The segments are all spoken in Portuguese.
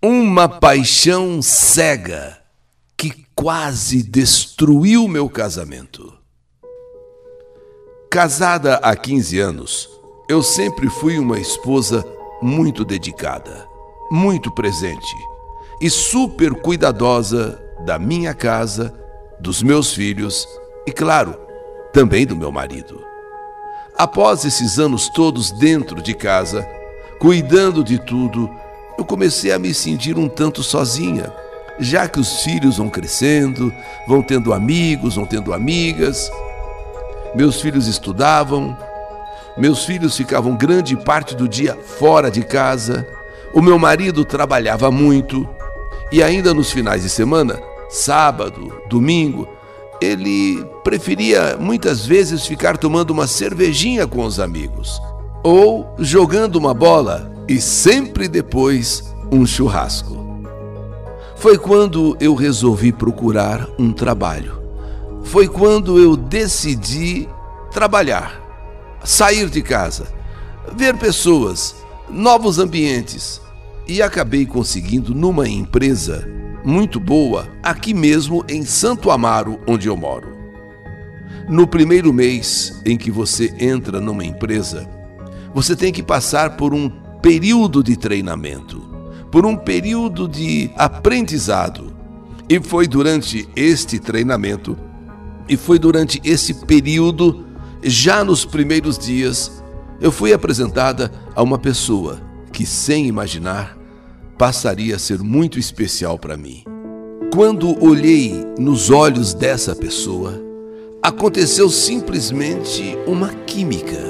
Uma paixão cega que quase destruiu meu casamento. Casada há 15 anos, eu sempre fui uma esposa muito dedicada, muito presente e super cuidadosa da minha casa, dos meus filhos e, claro, também do meu marido. Após esses anos todos dentro de casa, cuidando de tudo, eu comecei a me sentir um tanto sozinha, já que os filhos vão crescendo, vão tendo amigos, vão tendo amigas. Meus filhos estudavam, meus filhos ficavam grande parte do dia fora de casa, o meu marido trabalhava muito. E ainda nos finais de semana, sábado, domingo, ele preferia muitas vezes ficar tomando uma cervejinha com os amigos ou jogando uma bola e sempre depois um churrasco. Foi quando eu resolvi procurar um trabalho. Foi quando eu decidi trabalhar, sair de casa, ver pessoas, novos ambientes e acabei conseguindo numa empresa muito boa aqui mesmo em Santo Amaro, onde eu moro. No primeiro mês em que você entra numa empresa, você tem que passar por um período de treinamento, por um período de aprendizado. E foi durante este treinamento, e foi durante esse período, já nos primeiros dias, eu fui apresentada a uma pessoa que, sem imaginar, passaria a ser muito especial para mim. Quando olhei nos olhos dessa pessoa, aconteceu simplesmente uma química,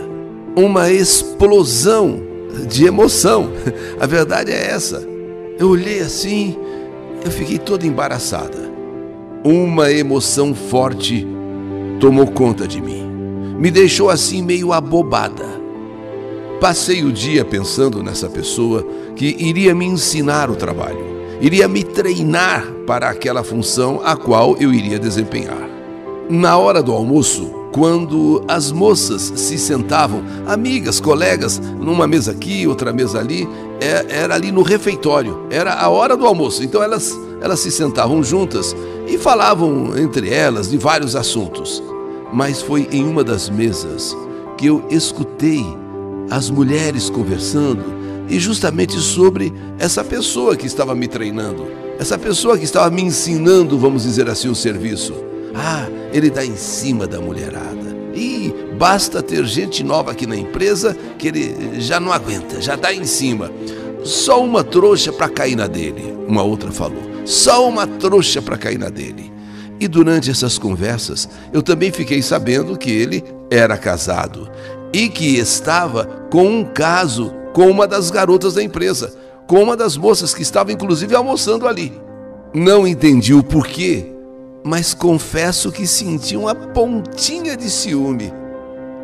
uma explosão de emoção. A verdade é essa. Eu olhei assim, eu fiquei toda embaraçada. Uma emoção forte tomou conta de mim. Me deixou assim meio abobada. Passei o dia pensando nessa pessoa que iria me ensinar o trabalho, iria me treinar para aquela função a qual eu iria desempenhar. Na hora do almoço, quando as moças se sentavam, amigas, colegas, numa mesa aqui, outra mesa ali, é, era ali no refeitório, era a hora do almoço. Então elas, elas se sentavam juntas e falavam entre elas de vários assuntos. Mas foi em uma das mesas que eu escutei as mulheres conversando e justamente sobre essa pessoa que estava me treinando, essa pessoa que estava me ensinando, vamos dizer assim, o serviço. Ah, ele está em cima da mulherada. E basta ter gente nova aqui na empresa que ele já não aguenta, já está em cima. Só uma trouxa para cair na dele, uma outra falou. Só uma trouxa para cair na dele. E durante essas conversas, eu também fiquei sabendo que ele era casado e que estava com um caso com uma das garotas da empresa, com uma das moças que estava inclusive almoçando ali. Não entendi o porquê, mas confesso que senti uma pontinha de ciúme.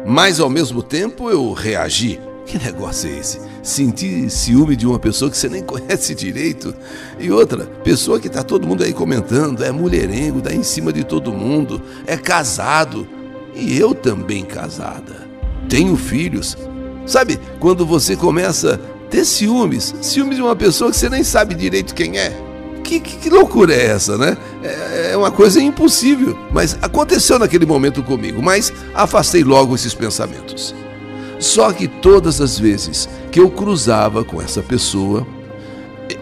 Mas ao mesmo tempo eu reagi. Que negócio é esse? Sentir ciúme de uma pessoa que você nem conhece direito. E outra, pessoa que está todo mundo aí comentando, é mulherengo, dá em cima de todo mundo, é casado. E eu também casada. Tenho filhos. Sabe, quando você começa a ter ciúmes, ciúmes de uma pessoa que você nem sabe direito quem é. Que, que, que loucura é essa, né? É, é uma coisa impossível. Mas aconteceu naquele momento comigo, mas afastei logo esses pensamentos. Só que todas as vezes que eu cruzava com essa pessoa,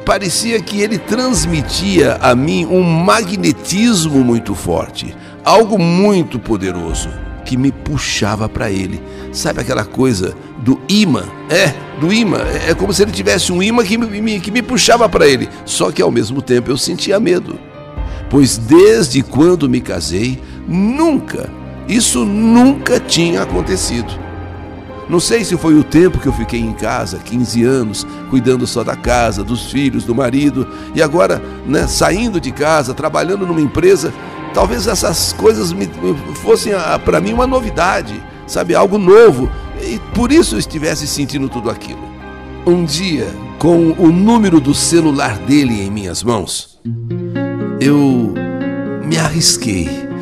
parecia que ele transmitia a mim um magnetismo muito forte, algo muito poderoso que me puxava para ele. Sabe aquela coisa do imã? É, do imã. É como se ele tivesse um imã que me, que me puxava para ele. Só que ao mesmo tempo eu sentia medo. Pois desde quando me casei, nunca, isso nunca tinha acontecido. Não sei se foi o tempo que eu fiquei em casa, 15 anos, cuidando só da casa, dos filhos, do marido, e agora, né, saindo de casa, trabalhando numa empresa, talvez essas coisas me, fossem para mim uma novidade, sabe, algo novo, e por isso eu estivesse sentindo tudo aquilo. Um dia, com o número do celular dele em minhas mãos, eu me arrisquei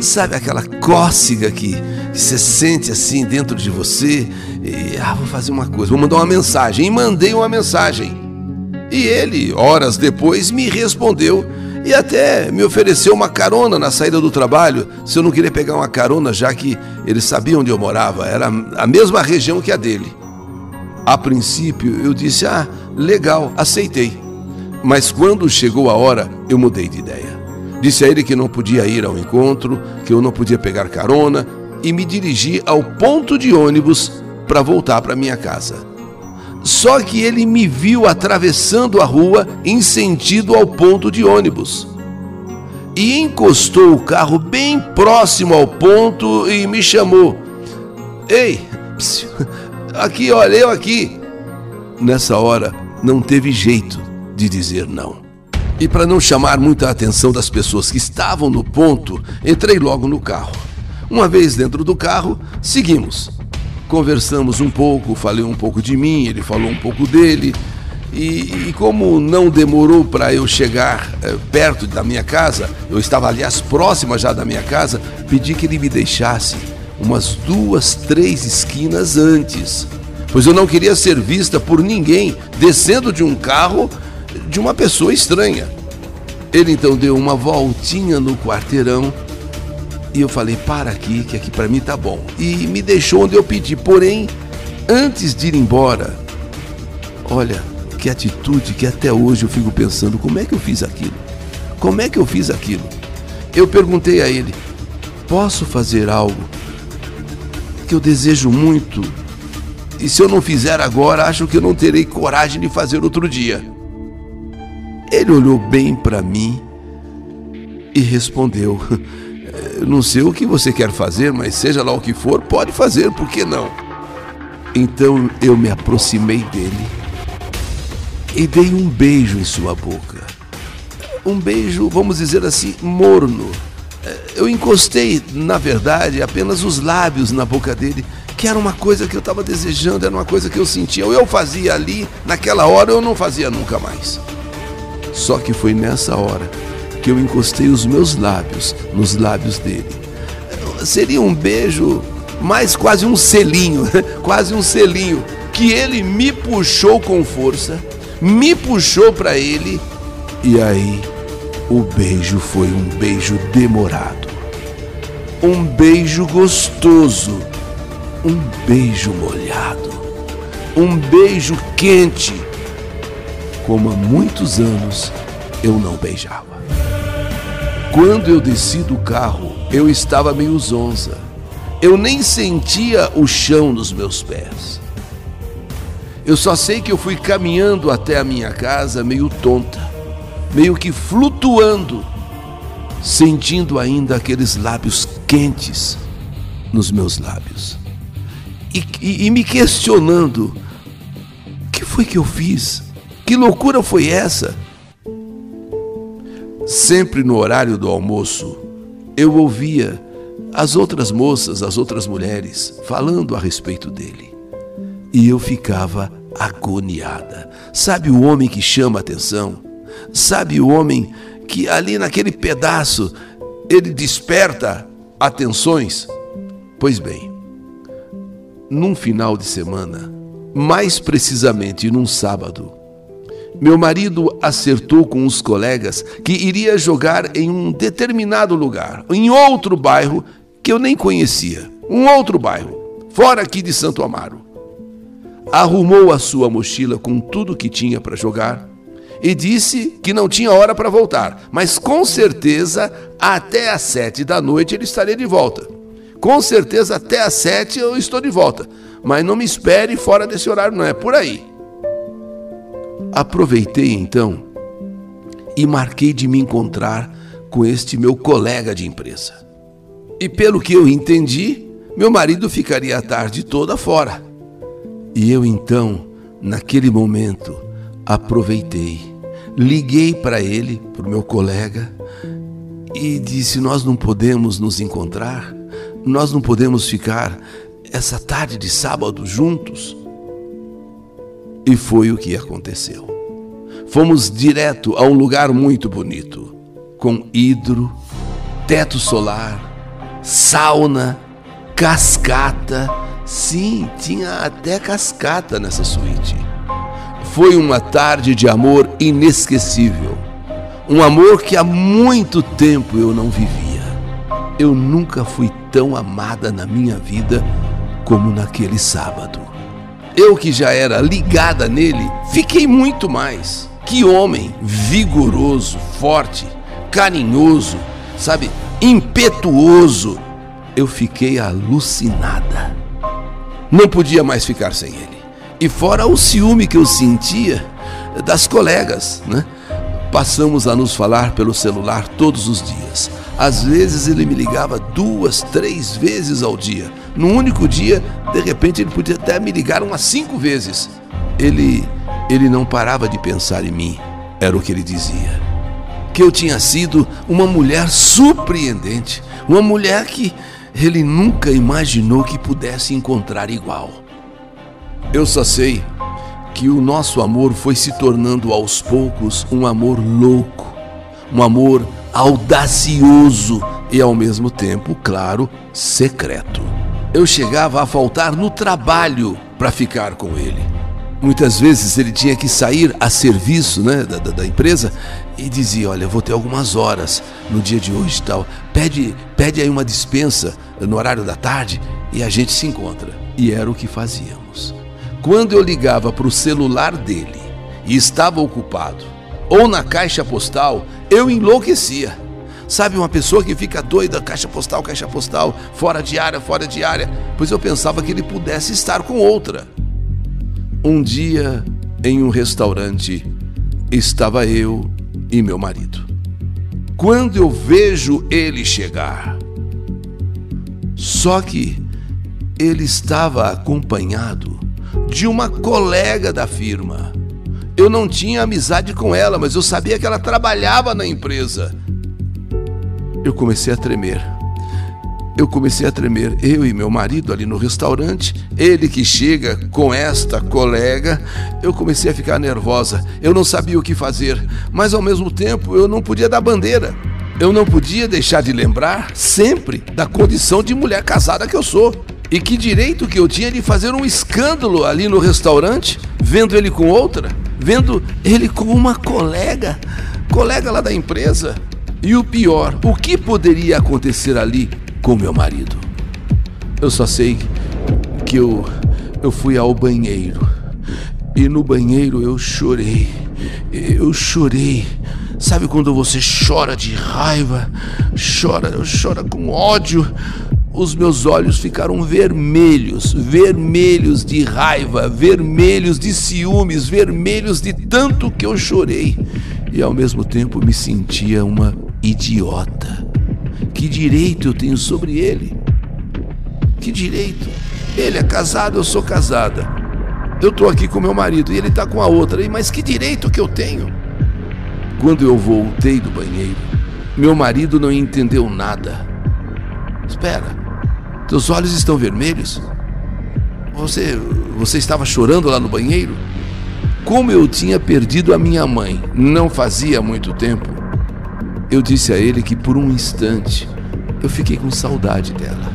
Sabe aquela cócega que, que você sente assim dentro de você? E, ah, vou fazer uma coisa, vou mandar uma mensagem. E mandei uma mensagem. E ele, horas depois, me respondeu e até me ofereceu uma carona na saída do trabalho, se eu não queria pegar uma carona, já que ele sabia onde eu morava, era a mesma região que a dele. A princípio eu disse: Ah, legal, aceitei. Mas quando chegou a hora, eu mudei de ideia. Disse a ele que não podia ir ao encontro, que eu não podia pegar carona e me dirigi ao ponto de ônibus para voltar para minha casa. Só que ele me viu atravessando a rua em sentido ao ponto de ônibus. E encostou o carro bem próximo ao ponto e me chamou. Ei, aqui, olha, eu aqui. Nessa hora, não teve jeito de dizer não. E para não chamar muita atenção das pessoas que estavam no ponto, entrei logo no carro. Uma vez dentro do carro, seguimos. Conversamos um pouco, falei um pouco de mim, ele falou um pouco dele. E, e como não demorou para eu chegar é, perto da minha casa, eu estava aliás próxima já da minha casa, pedi que ele me deixasse umas duas, três esquinas antes, pois eu não queria ser vista por ninguém descendo de um carro de uma pessoa estranha. Ele então deu uma voltinha no quarteirão e eu falei: para aqui, que aqui para mim tá bom. E me deixou onde eu pedi. Porém, antes de ir embora, olha, que atitude que até hoje eu fico pensando: como é que eu fiz aquilo? Como é que eu fiz aquilo? Eu perguntei a ele: posso fazer algo que eu desejo muito? E se eu não fizer agora, acho que eu não terei coragem de fazer outro dia. Ele olhou bem para mim e respondeu: não sei o que você quer fazer, mas seja lá o que for, pode fazer, por que não? Então eu me aproximei dele e dei um beijo em sua boca. Um beijo, vamos dizer assim, morno. Eu encostei, na verdade, apenas os lábios na boca dele, que era uma coisa que eu estava desejando, era uma coisa que eu sentia. Ou eu fazia ali, naquela hora, ou eu não fazia nunca mais. Só que foi nessa hora que eu encostei os meus lábios nos lábios dele. Seria um beijo, mais quase um selinho, quase um selinho, que ele me puxou com força, me puxou para ele, e aí o beijo foi um beijo demorado, um beijo gostoso, um beijo molhado, um beijo quente, como há muitos anos eu não beijava. Quando eu desci do carro, eu estava meio zonza. Eu nem sentia o chão nos meus pés. Eu só sei que eu fui caminhando até a minha casa meio tonta, meio que flutuando, sentindo ainda aqueles lábios quentes nos meus lábios. E, e, e me questionando: o que foi que eu fiz? Que loucura foi essa? Sempre no horário do almoço, eu ouvia as outras moças, as outras mulheres, falando a respeito dele. E eu ficava agoniada. Sabe o homem que chama atenção? Sabe o homem que ali naquele pedaço ele desperta atenções? Pois bem, num final de semana, mais precisamente num sábado, meu marido acertou com os colegas que iria jogar em um determinado lugar, em outro bairro que eu nem conhecia, um outro bairro, fora aqui de Santo Amaro. Arrumou a sua mochila com tudo que tinha para jogar e disse que não tinha hora para voltar, mas com certeza até às sete da noite ele estaria de volta. Com certeza até às sete eu estou de volta, mas não me espere fora desse horário, não é por aí. Aproveitei então e marquei de me encontrar com este meu colega de empresa. E pelo que eu entendi, meu marido ficaria a tarde toda fora. E eu então, naquele momento, aproveitei, liguei para ele, para o meu colega, e disse: Nós não podemos nos encontrar, nós não podemos ficar essa tarde de sábado juntos. E foi o que aconteceu. Fomos direto a um lugar muito bonito, com hidro, teto solar, sauna, cascata. Sim, tinha até cascata nessa suíte. Foi uma tarde de amor inesquecível. Um amor que há muito tempo eu não vivia. Eu nunca fui tão amada na minha vida como naquele sábado. Eu que já era ligada nele, fiquei muito mais. Que homem vigoroso, forte, carinhoso, sabe, impetuoso. Eu fiquei alucinada. Não podia mais ficar sem ele. E fora o ciúme que eu sentia das colegas, né? Passamos a nos falar pelo celular todos os dias. Às vezes ele me ligava duas, três vezes ao dia. Num único dia, de repente ele podia até me ligar umas cinco vezes. Ele, ele não parava de pensar em mim, era o que ele dizia. Que eu tinha sido uma mulher surpreendente, uma mulher que ele nunca imaginou que pudesse encontrar igual. Eu só sei que o nosso amor foi se tornando aos poucos um amor louco, um amor audacioso e ao mesmo tempo, claro, secreto. Eu chegava a faltar no trabalho para ficar com ele. Muitas vezes ele tinha que sair a serviço né, da, da, da, empresa e dizia: Olha, vou ter algumas horas no dia de hoje tal. Pede, pede aí uma dispensa no horário da tarde e a gente se encontra. E era o que fazíamos. Quando eu ligava para o celular dele e estava ocupado, ou na caixa postal, eu enlouquecia. Sabe, uma pessoa que fica doida, caixa postal, caixa postal, fora de área, fora de área, pois eu pensava que ele pudesse estar com outra. Um dia, em um restaurante, estava eu e meu marido. Quando eu vejo ele chegar, só que ele estava acompanhado de uma colega da firma. Eu não tinha amizade com ela, mas eu sabia que ela trabalhava na empresa. Eu comecei a tremer. Eu comecei a tremer, eu e meu marido ali no restaurante, ele que chega com esta colega, eu comecei a ficar nervosa. Eu não sabia o que fazer, mas ao mesmo tempo eu não podia dar bandeira. Eu não podia deixar de lembrar sempre da condição de mulher casada que eu sou. E que direito que eu tinha de fazer um escândalo ali no restaurante, vendo ele com outra, vendo ele com uma colega, colega lá da empresa. E o pior, o que poderia acontecer ali com meu marido? Eu só sei que eu eu fui ao banheiro. E no banheiro eu chorei. Eu chorei. Sabe quando você chora de raiva, chora, chora com ódio, os meus olhos ficaram vermelhos, vermelhos de raiva, vermelhos de ciúmes, vermelhos de tanto que eu chorei. E ao mesmo tempo me sentia uma idiota. Que direito eu tenho sobre ele? Que direito? Ele é casado, eu sou casada. Eu tô aqui com meu marido e ele tá com a outra. Mas que direito que eu tenho? Quando eu voltei do banheiro, meu marido não entendeu nada. Espera, teus olhos estão vermelhos? Você, você estava chorando lá no banheiro? Como eu tinha perdido a minha mãe não fazia muito tempo, eu disse a ele que por um instante eu fiquei com saudade dela.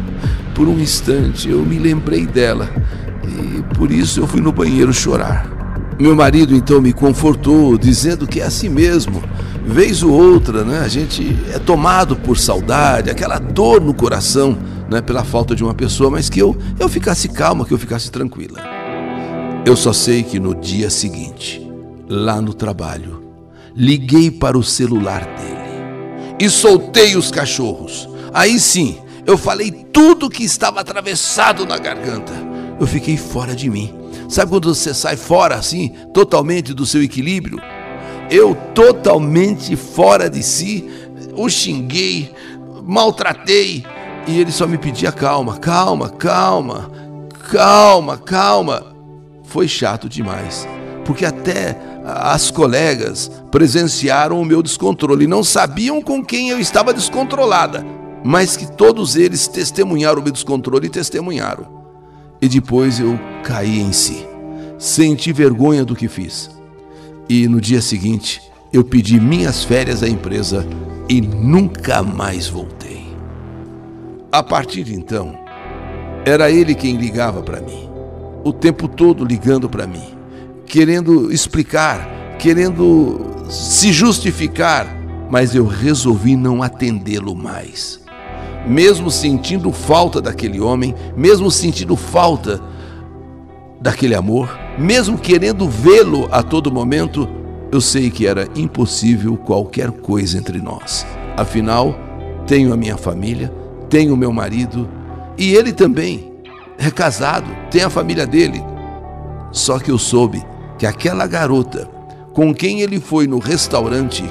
Por um instante eu me lembrei dela e por isso eu fui no banheiro chorar. Meu marido então me confortou, dizendo que é assim mesmo. Vez ou outra, né, a gente é tomado por saudade, aquela dor no coração não é pela falta de uma pessoa, mas que eu, eu ficasse calma, que eu ficasse tranquila. Eu só sei que no dia seguinte, lá no trabalho, liguei para o celular dele e soltei os cachorros. Aí sim, eu falei tudo que estava atravessado na garganta. Eu fiquei fora de mim. Sabe quando você sai fora assim, totalmente do seu equilíbrio? Eu totalmente fora de si, o xinguei, maltratei, e ele só me pedia calma, calma, calma, calma, calma. Foi chato demais, porque até as colegas presenciaram o meu descontrole, não sabiam com quem eu estava descontrolada, mas que todos eles testemunharam o meu descontrole e testemunharam. E depois eu caí em si, senti vergonha do que fiz. E no dia seguinte, eu pedi minhas férias à empresa e nunca mais voltei. A partir de então, era ele quem ligava para mim, o tempo todo ligando para mim, querendo explicar, querendo se justificar, mas eu resolvi não atendê-lo mais. Mesmo sentindo falta daquele homem, mesmo sentindo falta daquele amor, mesmo querendo vê-lo a todo momento, eu sei que era impossível qualquer coisa entre nós. Afinal, tenho a minha família, tenho meu marido e ele também é casado, tem a família dele. Só que eu soube que aquela garota com quem ele foi no restaurante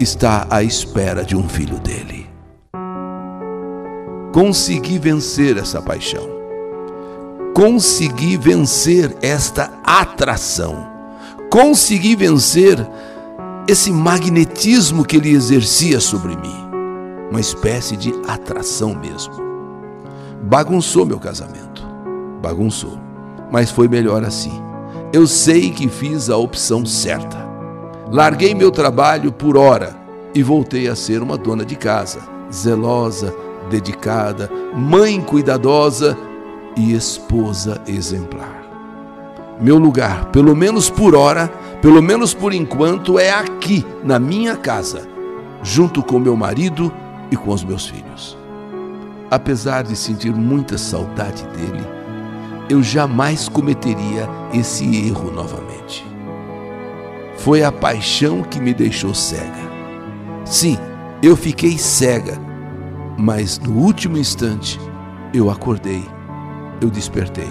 está à espera de um filho dele. Consegui vencer essa paixão. Consegui vencer esta atração. Consegui vencer esse magnetismo que ele exercia sobre mim. Uma espécie de atração mesmo. Bagunçou meu casamento. Bagunçou. Mas foi melhor assim. Eu sei que fiz a opção certa. Larguei meu trabalho por hora e voltei a ser uma dona de casa, zelosa, dedicada, mãe cuidadosa e esposa exemplar. Meu lugar, pelo menos por hora, pelo menos por enquanto, é aqui, na minha casa, junto com meu marido e com os meus filhos. Apesar de sentir muita saudade dele, eu jamais cometeria esse erro novamente. Foi a paixão que me deixou cega. Sim, eu fiquei cega, mas no último instante eu acordei, eu despertei.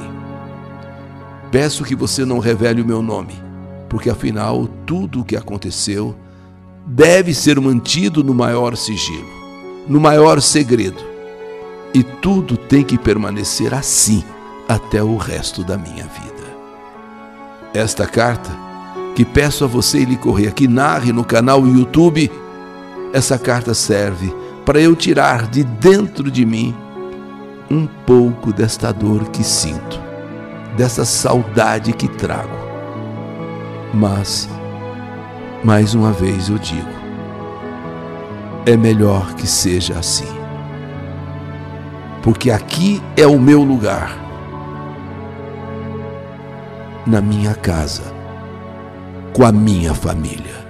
Peço que você não revele o meu nome, porque afinal tudo o que aconteceu deve ser mantido no maior sigilo, no maior segredo. E tudo tem que permanecer assim até o resto da minha vida. Esta carta, que peço a você lhe correr, que narre no canal YouTube, essa carta serve para eu tirar de dentro de mim um pouco desta dor que sinto dessa saudade que trago. Mas, mais uma vez eu digo, é melhor que seja assim. Porque aqui é o meu lugar, na minha casa, com a minha família.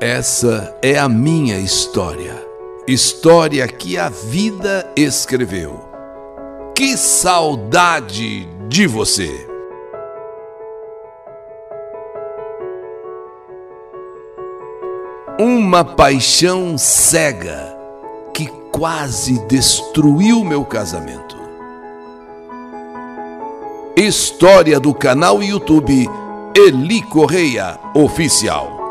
Essa é a minha história História que a vida escreveu. Que saudade de você! Uma paixão cega quase destruiu meu casamento. História do canal YouTube Eli Correia Oficial.